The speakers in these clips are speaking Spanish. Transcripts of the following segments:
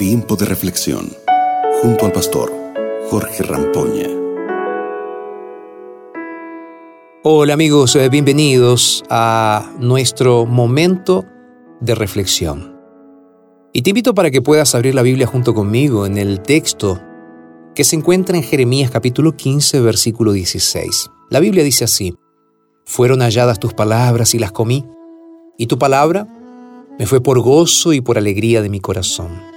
Tiempo de reflexión junto al pastor Jorge Rampoña. Hola amigos, eh, bienvenidos a nuestro momento de reflexión. Y te invito para que puedas abrir la Biblia junto conmigo en el texto que se encuentra en Jeremías capítulo 15, versículo 16. La Biblia dice así, Fueron halladas tus palabras y las comí, y tu palabra me fue por gozo y por alegría de mi corazón.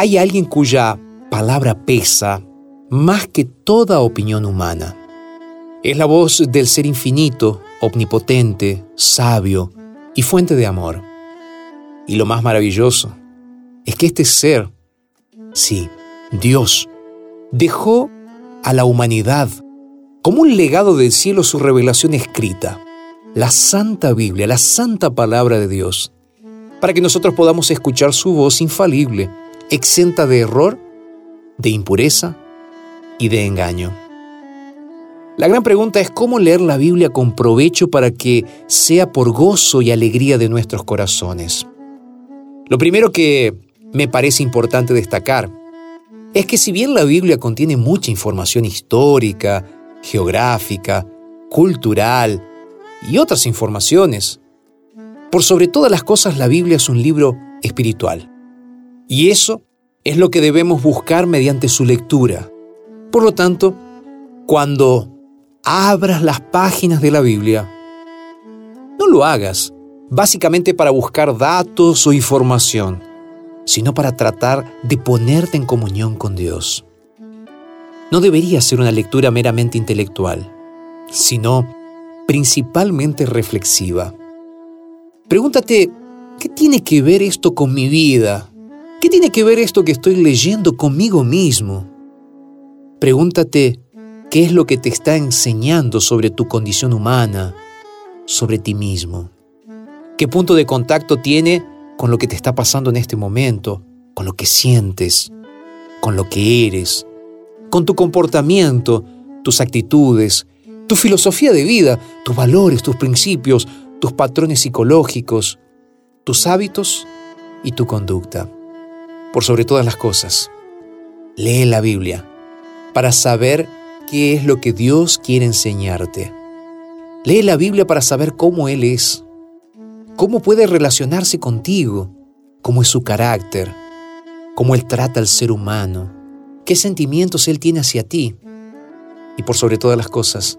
Hay alguien cuya palabra pesa más que toda opinión humana. Es la voz del ser infinito, omnipotente, sabio y fuente de amor. Y lo más maravilloso es que este ser, sí, Dios, dejó a la humanidad como un legado del cielo su revelación escrita, la Santa Biblia, la Santa Palabra de Dios para que nosotros podamos escuchar su voz infalible, exenta de error, de impureza y de engaño. La gran pregunta es cómo leer la Biblia con provecho para que sea por gozo y alegría de nuestros corazones. Lo primero que me parece importante destacar es que si bien la Biblia contiene mucha información histórica, geográfica, cultural y otras informaciones, por sobre todas las cosas, la Biblia es un libro espiritual. Y eso es lo que debemos buscar mediante su lectura. Por lo tanto, cuando abras las páginas de la Biblia, no lo hagas básicamente para buscar datos o información, sino para tratar de ponerte en comunión con Dios. No debería ser una lectura meramente intelectual, sino principalmente reflexiva. Pregúntate, ¿qué tiene que ver esto con mi vida? ¿Qué tiene que ver esto que estoy leyendo conmigo mismo? Pregúntate, ¿qué es lo que te está enseñando sobre tu condición humana, sobre ti mismo? ¿Qué punto de contacto tiene con lo que te está pasando en este momento, con lo que sientes, con lo que eres, con tu comportamiento, tus actitudes, tu filosofía de vida, tus valores, tus principios, tus patrones psicológicos, tus hábitos y tu conducta. Por sobre todas las cosas, lee la Biblia para saber qué es lo que Dios quiere enseñarte. Lee la Biblia para saber cómo Él es, cómo puede relacionarse contigo, cómo es su carácter, cómo Él trata al ser humano, qué sentimientos Él tiene hacia ti y por sobre todas las cosas,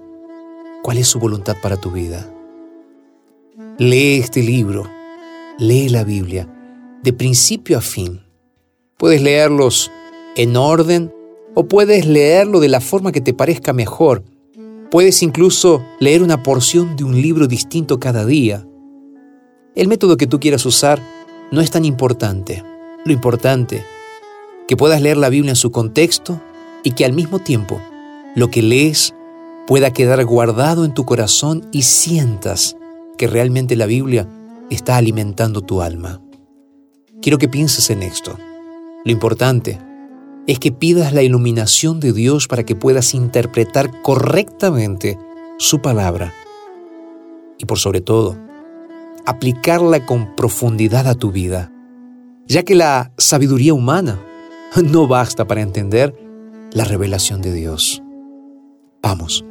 cuál es su voluntad para tu vida. Lee este libro, lee la Biblia, de principio a fin. Puedes leerlos en orden o puedes leerlo de la forma que te parezca mejor. Puedes incluso leer una porción de un libro distinto cada día. El método que tú quieras usar no es tan importante. Lo importante, que puedas leer la Biblia en su contexto y que al mismo tiempo lo que lees pueda quedar guardado en tu corazón y sientas que realmente la Biblia está alimentando tu alma. Quiero que pienses en esto. Lo importante es que pidas la iluminación de Dios para que puedas interpretar correctamente su palabra y por sobre todo, aplicarla con profundidad a tu vida, ya que la sabiduría humana no basta para entender la revelación de Dios. Vamos,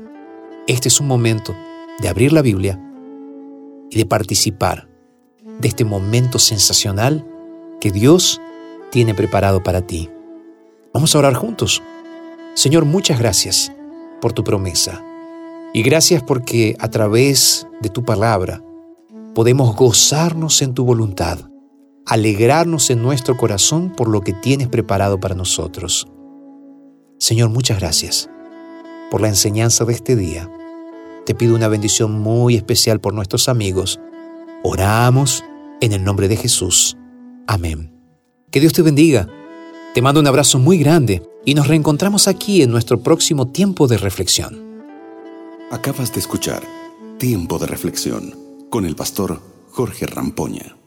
este es un momento de abrir la Biblia y de participar de este momento sensacional que Dios tiene preparado para ti. Vamos a orar juntos. Señor, muchas gracias por tu promesa y gracias porque a través de tu palabra podemos gozarnos en tu voluntad, alegrarnos en nuestro corazón por lo que tienes preparado para nosotros. Señor, muchas gracias por la enseñanza de este día te pido una bendición muy especial por nuestros amigos. Oramos en el nombre de Jesús. Amén. Que Dios te bendiga. Te mando un abrazo muy grande y nos reencontramos aquí en nuestro próximo tiempo de reflexión. Acabas de escuchar Tiempo de Reflexión con el pastor Jorge Rampoña.